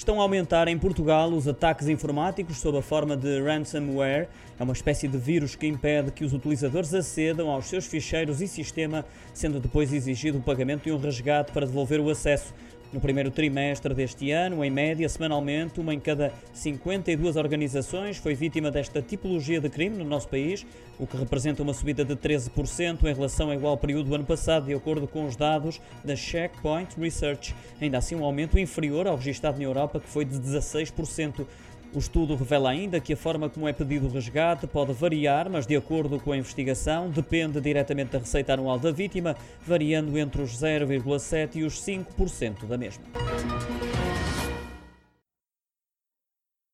Estão a aumentar em Portugal os ataques informáticos sob a forma de ransomware. É uma espécie de vírus que impede que os utilizadores acedam aos seus ficheiros e sistema, sendo depois exigido o pagamento de um resgate para devolver o acesso. No primeiro trimestre deste ano, em média, semanalmente, uma em cada 52 organizações foi vítima desta tipologia de crime no nosso país, o que representa uma subida de 13% em relação ao igual período do ano passado, de acordo com os dados da Checkpoint Research. Ainda assim, um aumento inferior ao registrado na Europa, que foi de 16%. O estudo revela ainda que a forma como é pedido o resgate pode variar, mas de acordo com a investigação, depende diretamente da receita anual da vítima, variando entre os 0,7% e os 5% da mesma.